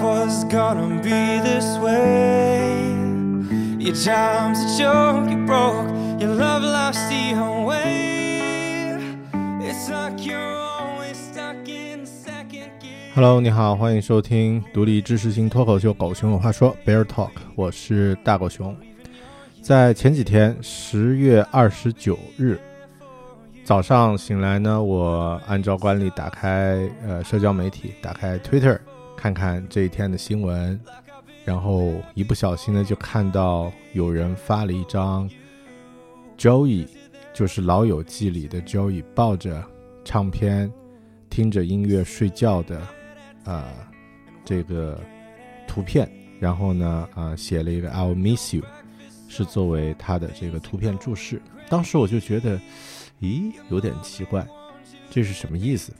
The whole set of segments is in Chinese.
was gonna be this way. Your time's a joke, you broke, your love life's the way. It's like you're always stuck in second gear. Hello，你好，欢迎收听独立知识型脱口秀《狗熊有话说》Bear Talk，我是大狗熊。在前几天，十月二十九日早上醒来呢，我按照惯例打开呃社交媒体，打开 Twitter 看看这一天的新闻，然后一不小心呢就看到有人发了一张 Joey，就是《老友记》里的 Joey 抱着唱片听着音乐睡觉的呃这个图片，然后呢啊、写了一个 I'll miss you，是作为他的这个图片注释。当时我就觉得，咦，有点奇怪，这是什么意思？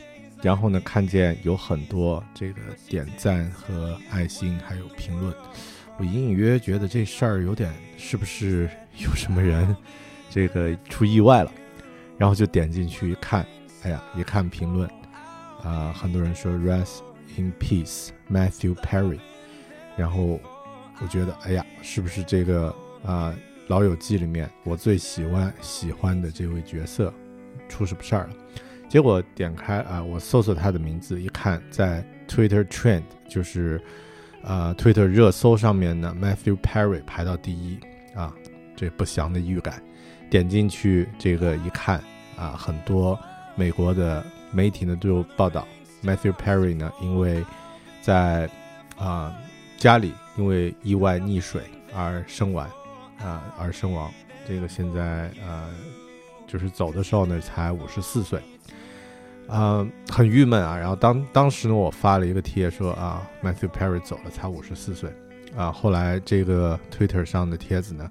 然后呢，看见有很多这个点赞和爱心，还有评论，我隐隐约约觉得这事儿有点是不是有什么人这个出意外了？然后就点进去一看，哎呀，一看评论，啊、很多人说 “rest in peace, Matthew Perry”，然后我觉得，哎呀，是不是这个啊、老友记》里面我最喜欢喜欢的这位角色出什么事儿了？结果点开啊、我搜索他的名字，一看在 Twitter Trend，就是啊、Twitter 热搜上面呢，Matthew Perry 排到第一啊，这不祥的预感。点进去这个一看啊，很多美国的媒体呢都有报道，Matthew Perry 呢因为在啊、家里因为意外溺水而身亡啊而身亡，这个现在呃就是走的时候呢才五十四岁，啊、很郁闷啊。然后当当时呢我发了一个贴说啊 Matthew Perry 走了才五十四岁啊，后来这个 Twitter 上的帖子呢。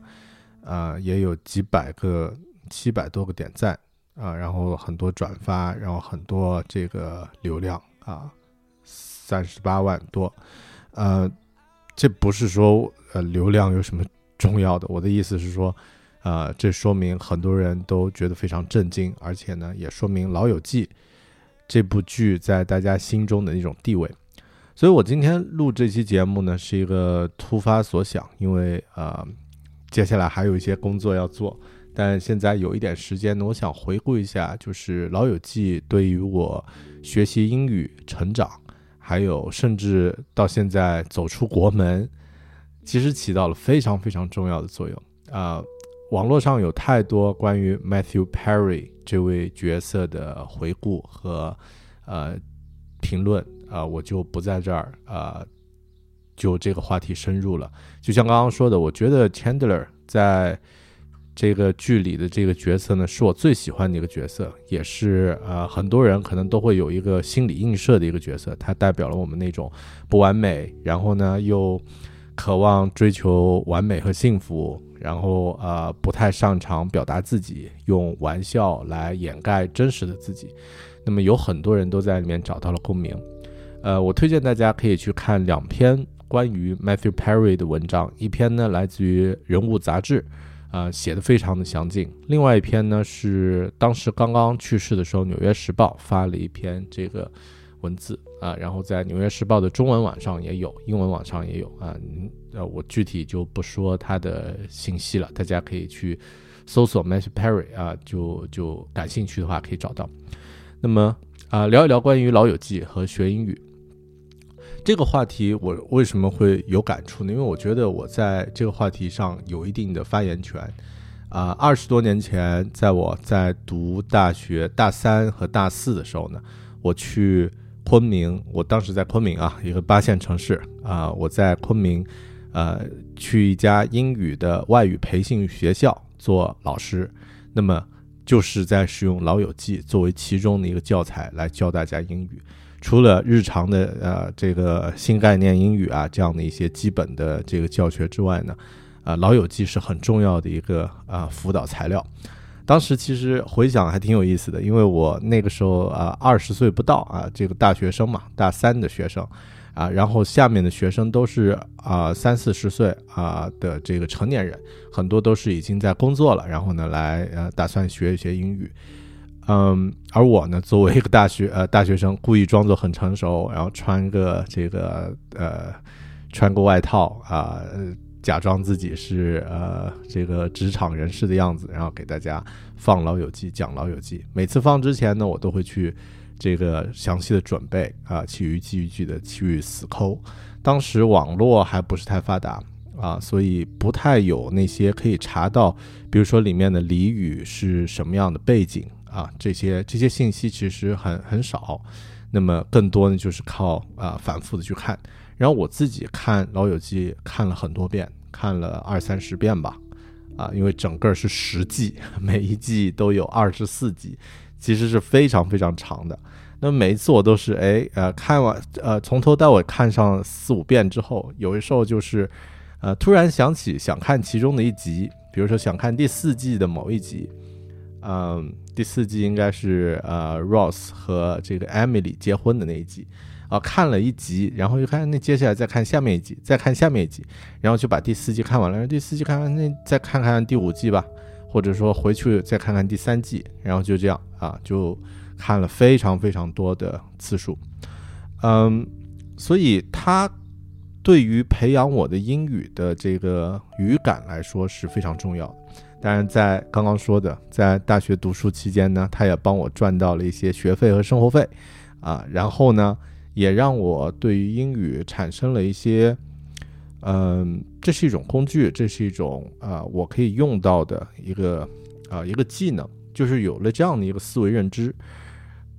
啊，也有几百个、七百多个点赞啊，然后很多转发，然后很多这个流量啊，三十八万多。呃，这不是说呃流量有什么重要的，我的意思是说，啊，这说明很多人都觉得非常震惊，而且呢，也说明《老友记》这部剧在大家心中的那种地位。所以我今天录这期节目呢，是一个突发所想，因为。呃接下来还有一些工作要做，但现在有一点时间呢，我想回顾一下，就是《老友记》对于我学习英语、成长，还有甚至到现在走出国门，其实起到了非常非常重要的作用啊、网络上有太多关于 Matthew Perry 这位角色的回顾和呃评论啊、我就不在这儿啊。就这个话题深入了，就像刚刚说的，我觉得 Chandler 在这个剧里的这个角色呢，是我最喜欢的一个角色，也是呃很多人可能都会有一个心理映射的一个角色。它代表了我们那种不完美，然后呢又渴望追求完美和幸福，然后呃不太擅长表达自己，用玩笑来掩盖真实的自己。那么有很多人都在里面找到了共鸣。呃，我推荐大家可以去看两篇。关于 Matthew Perry 的文章，一篇呢来自于《人物》杂志，啊、写的非常的详尽；另外一篇呢是当时刚刚去世的时候，《纽约时报》发了一篇这个文字啊、然后在《纽约时报》的中文网上也有，英文网上也有啊。嗯，我具体就不说它的信息了，大家可以去搜索 Matthew Perry 啊，就就感兴趣的话可以找到。那么啊、聊一聊关于《老友记》和学英语。这个话题我为什么会有感触呢？因为我觉得我在这个话题上有一定的发言权。啊、二十多年前，在我在读大学大三和大四的时候呢，我去昆明，我当时在昆明啊，一个八线城市啊、我在昆明，呃，去一家英语的外语培训学校做老师，那么就是在使用《老友记》作为其中的一个教材来教大家英语。除了日常的呃这个新概念英语啊这样的一些基本的这个教学之外呢，啊、老友记是很重要的一个啊、辅导材料。当时其实回想还挺有意思的，因为我那个时候啊二十岁不到啊，这个大学生嘛，大三的学生啊，然后下面的学生都是啊三四十岁啊的这个成年人，很多都是已经在工作了，然后呢来呃打算学一学英语。嗯，而我呢，作为一个大学呃大学生，故意装作很成熟，然后穿个这个呃穿个外套啊、呃假装自己是呃这个职场人士的样子，然后给大家放《老友记》讲《老友记》。每次放之前呢，我都会去这个详细的准备啊，去一句一句的去死抠。当时网络还不是太发达啊，所以不太有那些可以查到，比如说里面的俚语是什么样的背景啊，这些这些信息其实很很少。那么更多呢，就是靠啊反复的去看。然后我自己看《老友记》看了很多遍，看了二三十遍吧，啊，因为整个是十季，每一季都有二十四集，其实是非常非常长的。那每一次我都是哎呃看完呃从头到尾看上四五遍之后，有的时候就是呃突然想起想看其中的一集，比如说想看第四季的某一集，嗯，第四季应该是呃 Ross 和这个 Emily 结婚的那一集。啊，看了一集，然后又看那接下来再看下面一集，再看下面一集，然后就把第四季看完了。然后第四季看完，那再看看第五季吧，或者说回去再看看第三季，然后就这样啊，就看了非常非常多的次数。嗯，所以它对于培养我的英语的这个语感来说是非常重要的。当然，在刚刚说的，在大学读书期间呢，他也帮我赚到了一些学费和生活费啊，然后呢。也让我对于英语产生了一些，嗯，这是一种工具，这是一种啊，我可以用到的一个啊一个技能，就是有了这样的一个思维认知，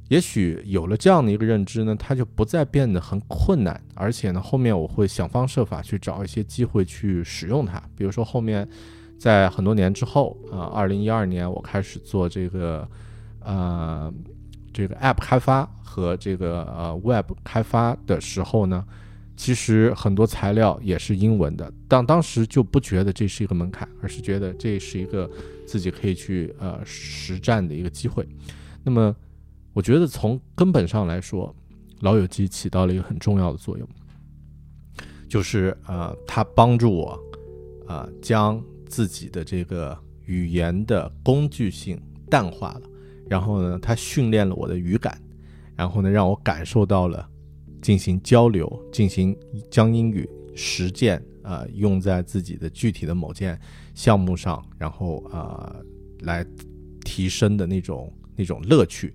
也许有了这样的一个认知呢，它就不再变得很困难，而且呢，后面我会想方设法去找一些机会去使用它，比如说后面在很多年之后啊，二零一二年我开始做这个，呃。这个 App 开发和这个呃 Web 开发的时候呢，其实很多材料也是英文的，但当时就不觉得这是一个门槛，而是觉得这是一个自己可以去呃实战的一个机会。那么，我觉得从根本上来说，老友记起到了一个很重要的作用，就是呃，它帮助我啊将自己的这个语言的工具性淡化了。然后呢，它训练了我的语感，然后呢，让我感受到了进行交流、进行将英语实践啊用在自己的具体的某件项目上，然后啊来提升的那种那种乐趣。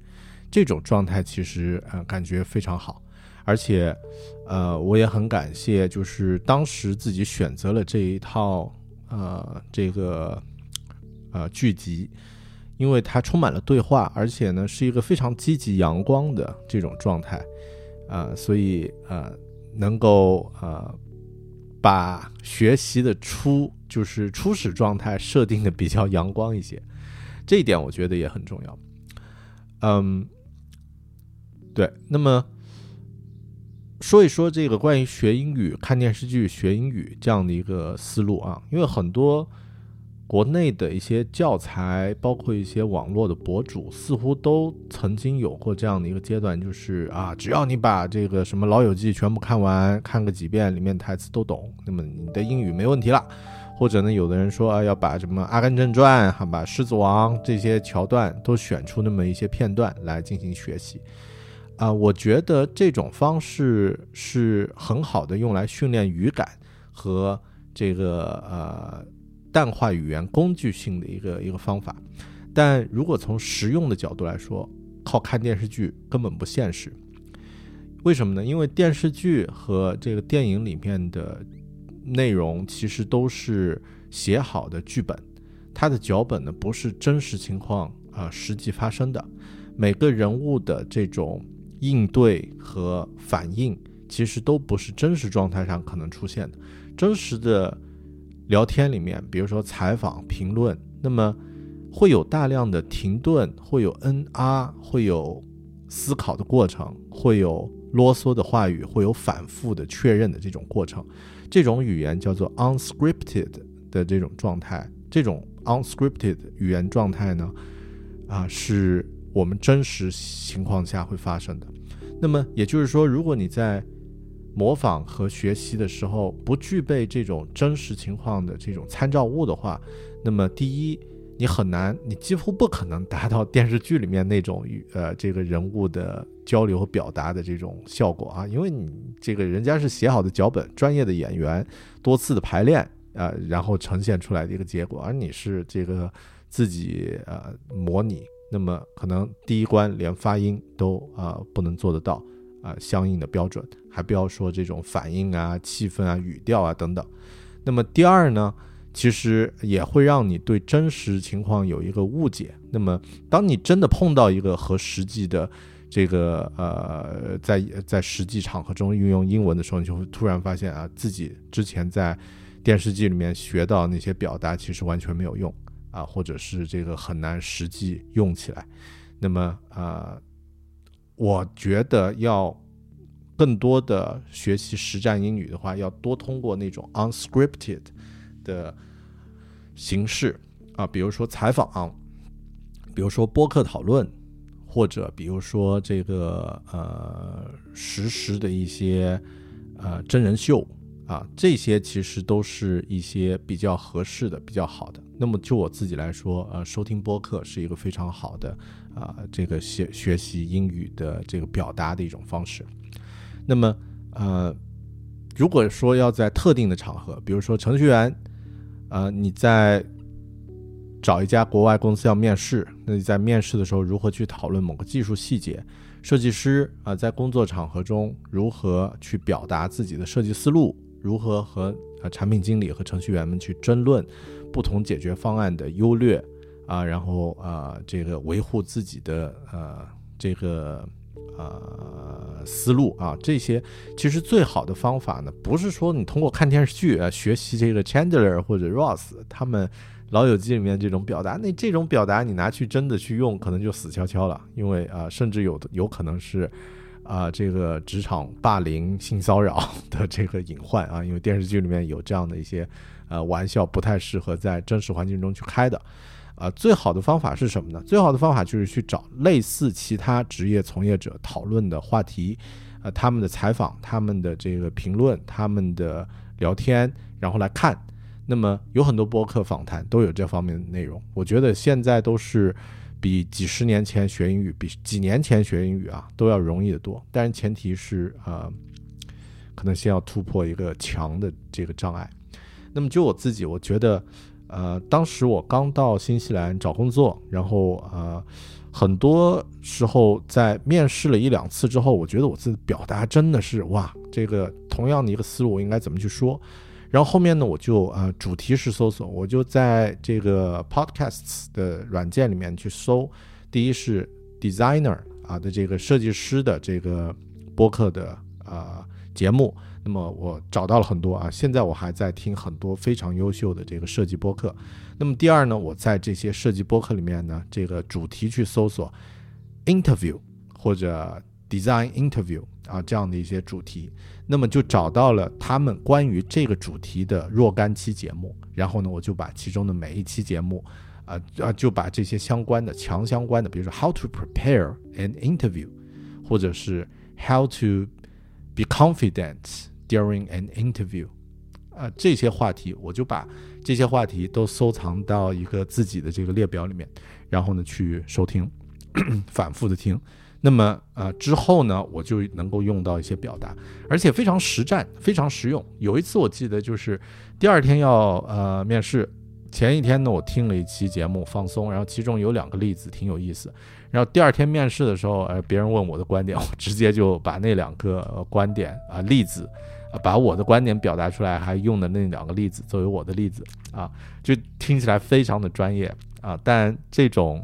这种状态其实呃感觉非常好，而且呃我也很感谢，就是当时自己选择了这一套呃这个呃剧集。因为它充满了对话，而且呢是一个非常积极阳光的这种状态，啊，所以呃能够呃把学习的初就是初始状态设定的比较阳光一些，这一点我觉得也很重要。嗯，对，那么说一说这个关于学英语、看电视剧学英语这样的一个思路啊，因为很多。国内的一些教材，包括一些网络的博主，似乎都曾经有过这样的一个阶段，就是啊，只要你把这个什么《老友记》全部看完，看个几遍，里面台词都懂，那么你的英语没问题了。或者呢，有的人说啊，要把什么《阿甘正传》哈，把《狮子王》这些桥段都选出那么一些片段来进行学习。啊，我觉得这种方式是很好的，用来训练语感和这个呃。淡化语言工具性的一个一个方法，但如果从实用的角度来说，靠看电视剧根本不现实。为什么呢？因为电视剧和这个电影里面的内容其实都是写好的剧本，它的脚本呢不是真实情况啊实际发生的，每个人物的这种应对和反应其实都不是真实状态上可能出现的，真实的。聊天里面，比如说采访、评论，那么会有大量的停顿，会有嗯啊，会有思考的过程，会有啰嗦的话语，会有反复的确认的这种过程。这种语言叫做 unscripted 的这种状态。这种 unscripted 语言状态呢，啊，是我们真实情况下会发生的。那么也就是说，如果你在模仿和学习的时候不具备这种真实情况的这种参照物的话，那么第一，你很难，你几乎不可能达到电视剧里面那种与呃这个人物的交流和表达的这种效果啊，因为你这个人家是写好的脚本，专业的演员，多次的排练啊、然后呈现出来的一个结果，而你是这个自己呃模拟，那么可能第一关连发音都啊、不能做得到。啊、相应的标准，还不要说这种反应啊、气氛啊、语调啊等等。那么第二呢？其实也会让你对真实情况有一个误解。那么，当你真的碰到一个和实际的这个呃，在在实际场合中运用英文的时候，你就会突然发现啊，自己之前在电视剧里面学到那些表达，其实完全没有用啊，或者是这个很难实际用起来。那么啊、我觉得要更多的学习实战英语的话，要多通过那种 unscripted 的形式啊，比如说采访，比如说播客讨论，或者比如说这个呃实时的一些呃真人秀啊，这些其实都是一些比较合适的、比较好的。那么就我自己来说，呃，收听播客是一个非常好的啊、这个学学习英语的这个表达的一种方式。那么呃，如果说要在特定的场合，比如说程序员。呃，你在找一家国外公司要面试，那你在面试的时候如何去讨论某个技术细节？设计师啊、在工作场合中如何去表达自己的设计思路？如何和呃产品经理和程序员们去争论不同解决方案的优劣啊？然后啊、这个维护自己的呃这个呃思路啊，这些其实最好的方法呢，不是说你通过看电视剧啊学习这个 Chandler 或者 Ross 他们《老友记》里面这种表达，那这种表达你拿去真的去用，可能就死翘翘了，因为啊、甚至有的有可能是啊、这个职场霸凌、性骚扰 的这个隐患啊，因为电视剧里面有这样的一些呃玩笑，不太适合在真实环境中去开的。啊，最好的方法是什么呢？最好的方法就是去找类似其他职业从业者讨论的话题，呃，他们的采访、他们的这个评论、他们的聊天，然后来看。那么有很多播客访谈都有这方面的内容，我觉得现在都是比几十年前学英语、比几年前学英语啊都要容易得多。但是前提是呃，可能先要突破一个强的这个障碍。那么就我自己，我觉得。呃，当时我刚到新西兰找工作，然后呃，很多时候在面试了一两次之后，我觉得我自己表达真的是哇，这个同样的一个思路，我应该怎么去说？然后后面呢，我就呃主题式搜索，我就在这个 Podcasts 的软件里面去搜，第一是 designer 啊的这个设计师的这个播客的啊、节目。那么我找到了很多啊，现在我还在听很多非常优秀的这个设计播客。那么第二呢，我在这些设计播客里面呢，这个主题去搜索 interview 或者 design interview 啊这样的一些主题，那么就找到了他们关于这个主题的若干期节目。然后呢，我就把其中的每一期节目啊啊就把这些相关的强相关的，比如说 how to prepare an interview，或者是 how to be confident during an interview，啊、这些话题我就把这些话题都收藏到一个自己的这个列表里面，然后呢去收听，反复的听。那么呃之后呢，我就能够用到一些表达，而且非常实战，非常实用。有一次我记得就是第二天要呃面试，前一天呢我听了一期节目放松，然后其中有两个例子挺有意思。然后第二天面试的时候，呃，别人问我的观点，我直接就把那两个、观点啊、例子，啊，把我的观点表达出来，还用的那两个例子作为我的例子啊，就听起来非常的专业啊。但这种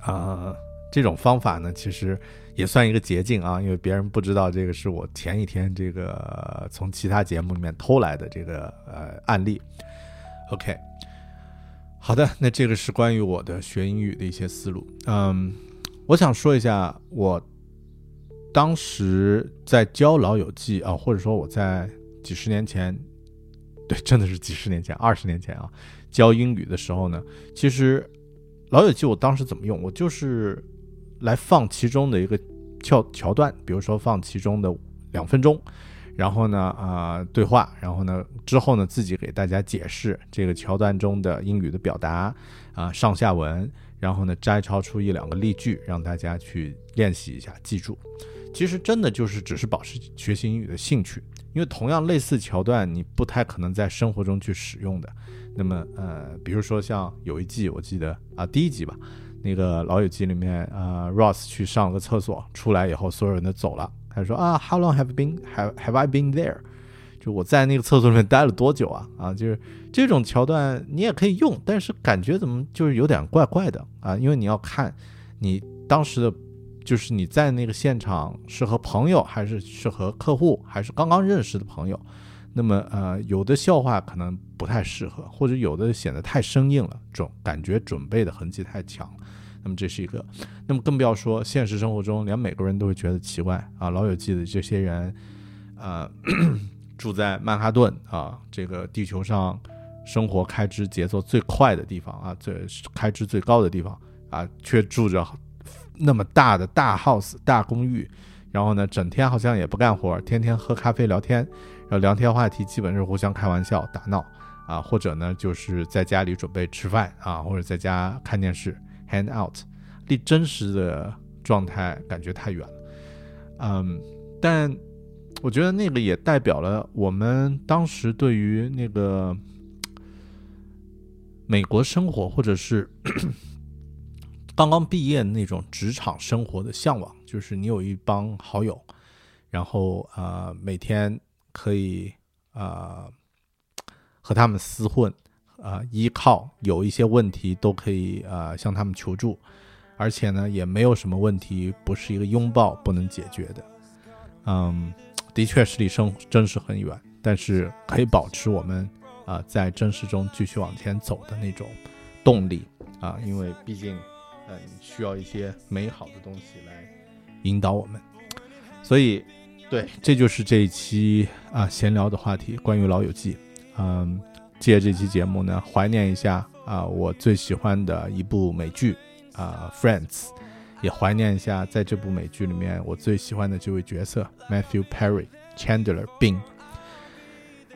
啊、这种方法呢，其实也算一个捷径啊，因为别人不知道这个是我前一天这个从其他节目里面偷来的这个呃案例。OK。好的，那这个是关于我的学英语的一些思路。嗯，我想说一下，我当时在教《老友记》啊，或者说我在几十年前，对，真的是几十年前，二十年前啊，教英语的时候呢，其实《老友记》我当时怎么用，我就是来放其中的一个桥桥段，比如说放其中的两分钟，然后呢，啊，对话，然后呢，之后呢，自己给大家解释这个桥段中的英语的表达啊，上下文，然后呢，摘抄出一两个例句，让大家去练习一下，记住。其实真的就是只是保持学习英语的兴趣，因为同样类似桥段，你不太可能在生活中去使用的。那么，呃，比如说像有一季，我记得啊，第一集吧，那个老友记里面，呃，Ross 去上了个厕所，出来以后，所有人都走了。他说啊，How long have been have have I been there？就我在那个厕所里面待了多久啊？啊，就是这种桥段你也可以用，但是感觉怎么就是有点怪怪的啊？因为你要看你当时的，就是你在那个现场是和朋友，还是是和客户，还是刚刚认识的朋友？那么呃，有的笑话可能不太适合，或者有的显得太生硬了，准感觉准备的痕迹太强。那么这是一个，那么更不要说现实生活中，连美国人都会觉得奇怪啊！老友记的这些人，呃，住在曼哈顿啊，这个地球上生活开支节奏最快的地方啊，最开支最高的地方啊，却住着那么大的大 house 大公寓，然后呢，整天好像也不干活，天天喝咖啡聊天，聊天话题基本是互相开玩笑打闹啊，或者呢，就是在家里准备吃饭啊，或者在家看电视。hand out，离真实的状态感觉太远了，嗯，但我觉得那个也代表了我们当时对于那个美国生活，或者是刚刚毕业那种职场生活的向往，就是你有一帮好友，然后啊每天可以啊和他们厮混。啊，依靠有一些问题都可以啊向他们求助，而且呢也没有什么问题不是一个拥抱不能解决的。嗯，的确是离生真实很远，但是可以保持我们啊在真实中继续往前走的那种动力啊，因为毕竟嗯需要一些美好的东西来引导我们。所以，对，这就是这一期啊闲聊的话题，关于《老友记》。嗯。借这期节目呢，怀念一下啊，我最喜欢的一部美剧啊，《Friends》，也怀念一下在这部美剧里面我最喜欢的这位角色 Matthew Perry Chandler Bing。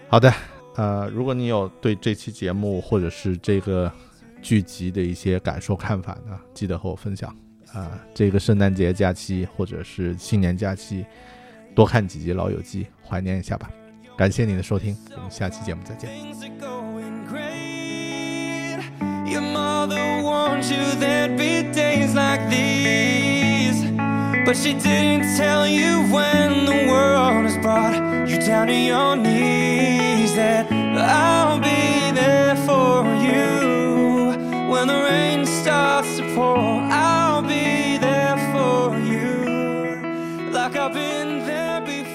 好的，呃，如果你有对这期节目或者是这个剧集的一些感受看法呢，记得和我分享啊。这个圣诞节假期或者是新年假期，多看几集《老友记》，怀念一下吧。感谢你的收听，我们下期节目再见。Your mother warned you there'd be days like these. But she didn't tell you when the world has brought you down to your knees. That I'll be there for you when the rain starts to pour. I'll be there for you like I've been there.